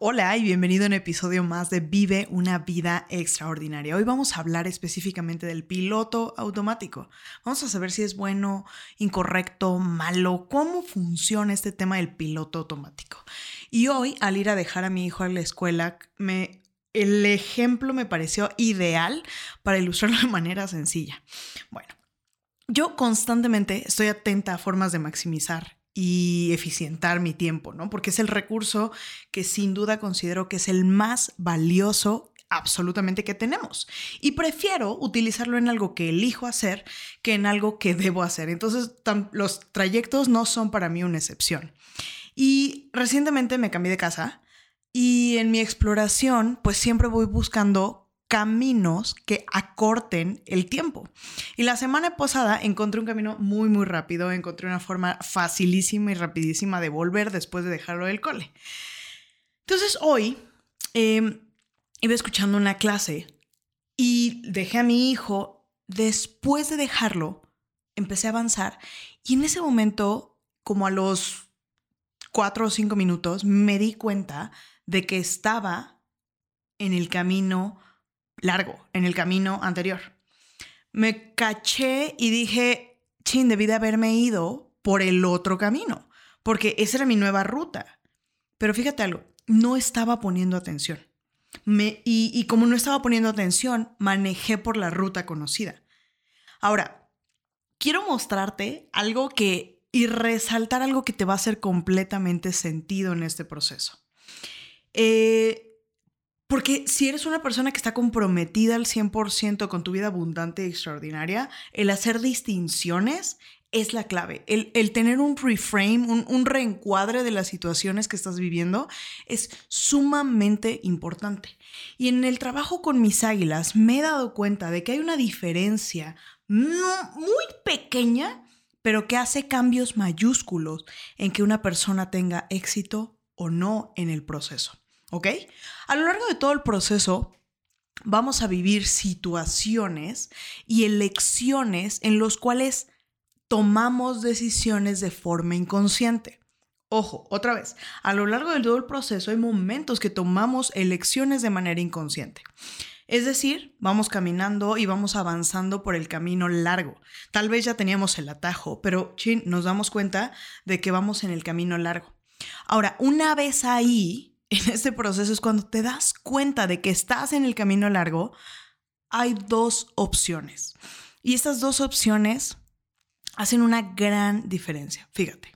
Hola y bienvenido a un episodio más de Vive una vida extraordinaria. Hoy vamos a hablar específicamente del piloto automático. Vamos a saber si es bueno, incorrecto, malo, cómo funciona este tema del piloto automático. Y hoy, al ir a dejar a mi hijo a la escuela, me el ejemplo me pareció ideal para ilustrarlo de manera sencilla. Bueno, yo constantemente estoy atenta a formas de maximizar y eficientar mi tiempo, ¿no? Porque es el recurso que sin duda considero que es el más valioso absolutamente que tenemos. Y prefiero utilizarlo en algo que elijo hacer que en algo que debo hacer. Entonces, los trayectos no son para mí una excepción. Y recientemente me cambié de casa y en mi exploración, pues siempre voy buscando caminos que acorten el tiempo. Y la semana pasada encontré un camino muy, muy rápido, encontré una forma facilísima y rapidísima de volver después de dejarlo del cole. Entonces hoy em, iba escuchando una clase y dejé a mi hijo, después de dejarlo, empecé a avanzar y en ese momento, como a los cuatro o cinco minutos, me di cuenta de que estaba en el camino largo, en el camino anterior. Me caché y dije, chin, debí de haberme ido por el otro camino, porque esa era mi nueva ruta. Pero fíjate algo, no estaba poniendo atención. Y, y como no estaba poniendo atención, manejé por la ruta conocida. Ahora, quiero mostrarte algo que y resaltar algo que te va a hacer completamente sentido en este proceso. Eh, porque si eres una persona que está comprometida al 100% con tu vida abundante y extraordinaria, el hacer distinciones es la clave. El, tener un reframe, un, un, reencuadre de las situaciones que estás viviendo es sumamente importante. Y en el trabajo con mis águilas me he dado cuenta de que hay una diferencia muy pequeña, pero que hace cambios mayúsculos en que una persona tenga éxito o no en el proceso. ¿Ok? A lo largo de todo el proceso vamos a vivir situaciones y elecciones en los cuales tomamos decisiones de forma inconsciente. Ojo, otra vez, a lo largo de todo el proceso hay momentos que tomamos elecciones de manera inconsciente. Es decir, vamos caminando y vamos avanzando por el camino largo. Tal vez ya teníamos el atajo, pero chin, nos damos cuenta de que vamos en el camino largo. Ahora, una vez ahí, en este proceso es cuando te das cuenta de que estás en el camino largo, hay dos opciones. Y estas dos opciones hacen una gran diferencia. Fíjate.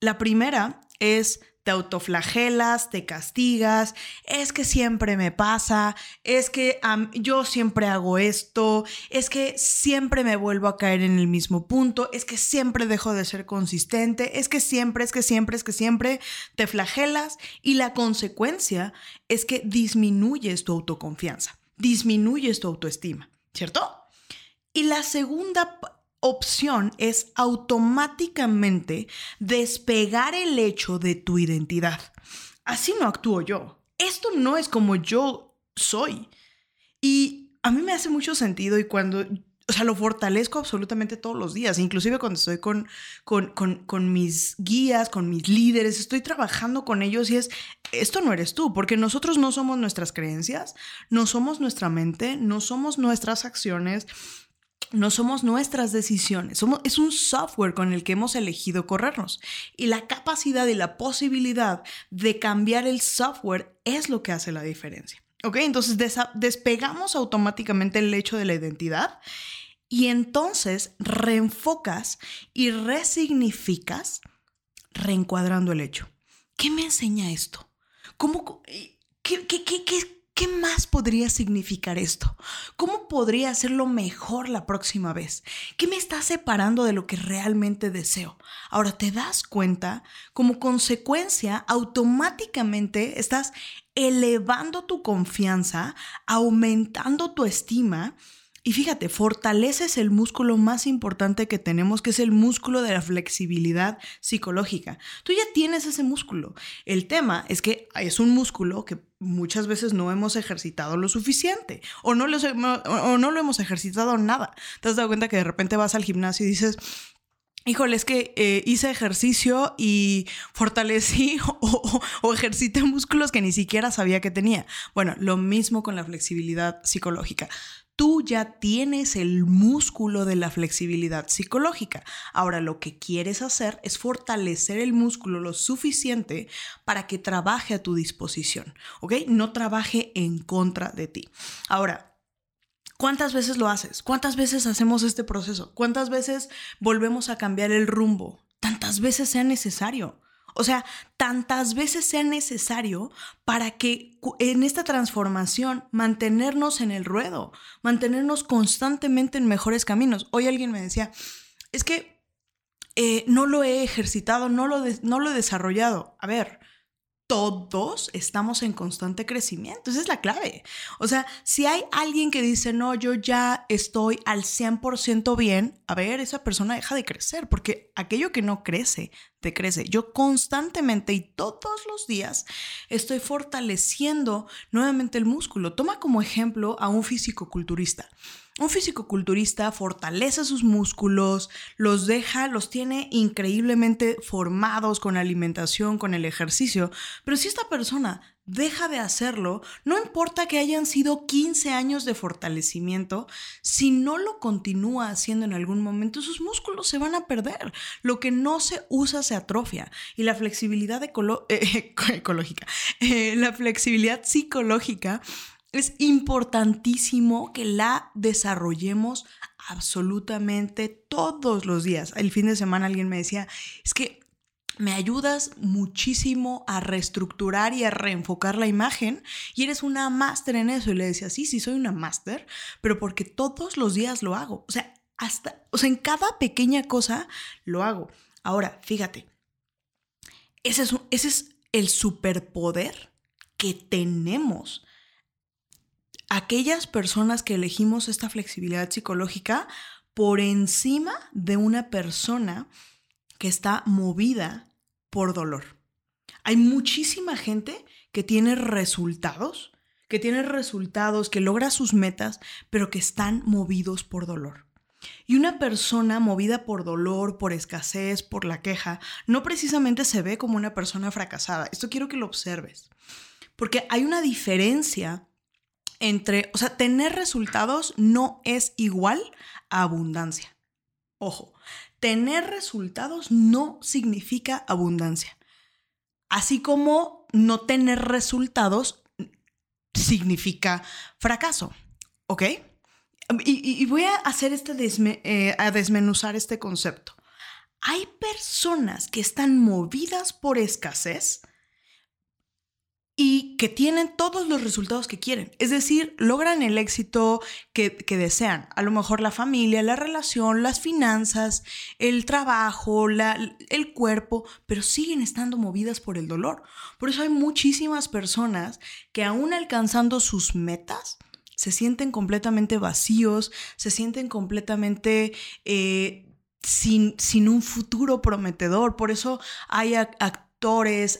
La primera es te autoflagelas, te castigas, es que siempre me pasa, es que yo siempre hago esto, es que siempre me vuelvo a caer en el mismo punto, es que siempre dejo de ser consistente, es que siempre, es que siempre, es que siempre te flagelas y la consecuencia es que disminuyes tu autoconfianza, disminuyes tu autoestima, ¿cierto? Y la segunda opción es automáticamente despegar el hecho de tu identidad. Así no actúo yo. Esto no es como yo soy. Y a mí me hace mucho sentido y cuando, o sea, lo fortalezco absolutamente todos los días, inclusive cuando estoy con, con, con, con mis guías, con mis líderes, estoy trabajando con ellos y es, esto no eres tú, porque nosotros no somos nuestras creencias, no somos nuestra mente, no somos nuestras acciones, no somos nuestras decisiones, somos, es un software con el que hemos elegido corrernos. Y la capacidad y la posibilidad de cambiar el software es lo que hace la diferencia. ¿Ok? Entonces despegamos automáticamente el hecho de la identidad y entonces reenfocas y resignificas reencuadrando el hecho. ¿Qué me enseña esto? ¿Cómo, qué, qué, qué, qué ¿Qué más podría significar esto? ¿Cómo podría hacerlo mejor la próxima vez? ¿Qué me está separando de lo que realmente deseo? Ahora te das cuenta, como consecuencia, automáticamente estás elevando tu confianza, aumentando tu estima Y fíjate, fortaleces el músculo más importante que tenemos, que es el músculo de la flexibilidad psicológica. Tú ya tienes ese músculo. El tema es que es un músculo que muchas veces no hemos ejercitado lo suficiente o no, o no lo hemos ejercitado nada. ¿Te has dado cuenta que de repente vas al gimnasio y dices, Híjole, es que eh, hice ejercicio y fortalecí o, o, ejercité músculos que ni siquiera sabía que tenía. Bueno, lo mismo con la flexibilidad psicológica. Tú ya tienes el músculo de la flexibilidad psicológica. Ahora lo que quieres hacer es fortalecer el músculo lo suficiente para que trabaje a tu disposición, ¿ok? No trabaje en contra de ti. Ahora, ¿Cuántas veces lo haces? ¿Cuántas veces hacemos este proceso? ¿Cuántas veces volvemos a cambiar el rumbo? Tantas veces sea necesario. O sea, tantas veces sea necesario para que en esta transformación mantenernos en el ruedo, mantenernos constantemente en mejores caminos. Hoy alguien me decía, es que eh, no lo he ejercitado, no lo, no lo he desarrollado. A ver, todos estamos en constante crecimiento. Esa es la clave. O sea, si hay alguien que dice, no, yo ya estoy al 100% bien, a ver, esa persona deja de crecer, porque aquello que no crece, te crece. Yo constantemente y todos los días estoy fortaleciendo nuevamente el músculo. Toma como ejemplo a un físico-culturista. Un físico-culturista fortalece sus músculos, los deja, los tiene increíblemente formados con alimentación, con el ejercicio, pero si esta persona deja de hacerlo, no importa que hayan sido 15 años de fortalecimiento, si no lo continúa haciendo en algún momento, sus músculos se van a perder. Lo que no se usa se atrofia. Y la flexibilidad ecológica, eh, la flexibilidad psicológica es importantísimo que la desarrollemos absolutamente todos los días. El fin de semana alguien me decía, es que me ayudas muchísimo a reestructurar y a reenfocar la imagen y eres una máster en eso. Y le decía, sí, sí, soy una máster, pero porque todos los días lo hago. O sea, hasta, o sea, en cada pequeña cosa lo hago. Ahora, fíjate, es, ese es el superpoder que tenemos aquellas personas que elegimos esta flexibilidad psicológica por encima de una persona que está movida por dolor. Hay muchísima gente que tiene resultados, que tiene resultados, que logra sus metas, pero que están movidos por dolor. Y una persona movida por dolor, por escasez, por la queja, no precisamente se ve como una persona fracasada. Esto quiero que lo observes. Porque hay una diferencia entre, o sea, tener resultados no es igual a abundancia. Ojo, tener resultados no significa abundancia. Así como no tener resultados significa fracaso. ¿Ok? Y, voy a hacer este eh, a desmenuzar este concepto. Hay personas que están movidas por escasez y que tienen todos los resultados que quieren. Es decir, logran el éxito que, desean. A lo mejor la familia, la relación, las finanzas, el trabajo, el cuerpo, pero siguen estando movidas por el dolor. Por eso hay muchísimas personas que aún alcanzando sus metas, se sienten completamente vacíos, se sienten completamente... Eh, sin, sin, un futuro prometedor. Por eso hay actores,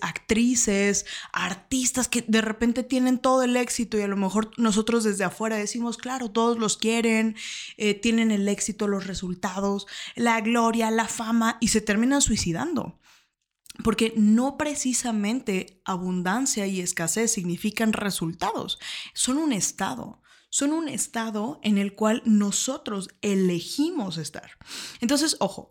actrices, artistas que de repente tienen todo el éxito y a lo mejor nosotros desde afuera decimos, claro, todos los quieren, eh, tienen el éxito, los resultados, la gloria, la fama y se terminan suicidando. Porque no precisamente abundancia y escasez significan resultados, son un estado son un estado en el cual nosotros elegimos estar. Entonces, ojo,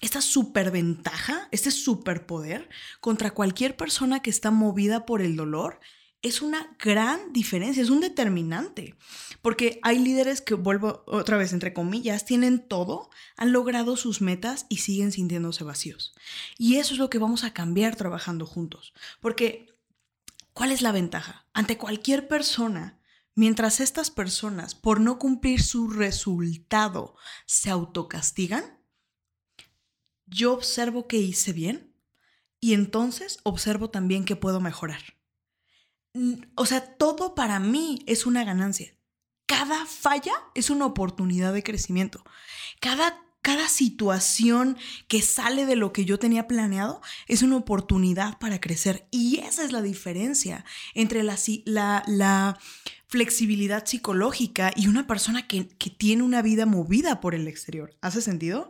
esta superventaja, este superpoder contra cualquier persona que está movida por el dolor es una gran diferencia, es un determinante, porque hay líderes que, vuelvo otra vez entre comillas, tienen todo, han logrado sus metas y siguen sintiéndose vacíos. Y eso es lo que vamos a cambiar trabajando juntos, porque ¿cuál es la ventaja? Ante cualquier persona, mientras estas personas, por no cumplir su resultado, se autocastigan, yo observo que hice bien y entonces observo también que puedo mejorar. O sea, todo para mí es una ganancia. cada falla es una oportunidad de crecimiento. Cada cada situación que sale de lo que yo tenía planeado es una oportunidad para crecer. Y esa es la diferencia entre la, la, flexibilidad psicológica y una persona que, que tiene una vida movida por el exterior. ¿Hace sentido?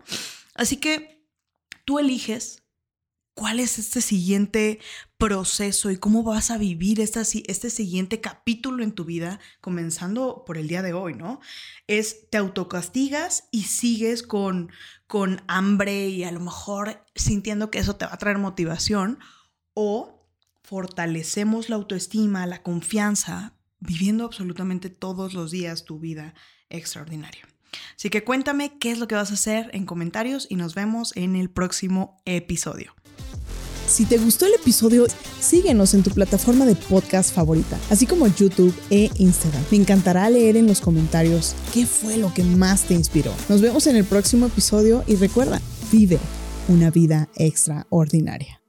Así que tú eliges cuál es este siguiente proceso y cómo vas a vivir este siguiente capítulo en tu vida, comenzando por el día de hoy, ¿no? Es te autocastigas y sigues con, con hambre y a lo mejor sintiendo que eso te va a traer motivación o fortalecemos la autoestima, la confianza, viviendo absolutamente todos los días tu vida extraordinaria. Así que cuéntame qué es lo que vas a hacer en comentarios y nos vemos en el próximo episodio. Si te gustó el episodio, síguenos en tu plataforma de podcast favorita, así como YouTube e Instagram. Me encantará leer en los comentarios qué fue lo que más te inspiró. Nos vemos en el próximo episodio y recuerda, vive una vida extraordinaria.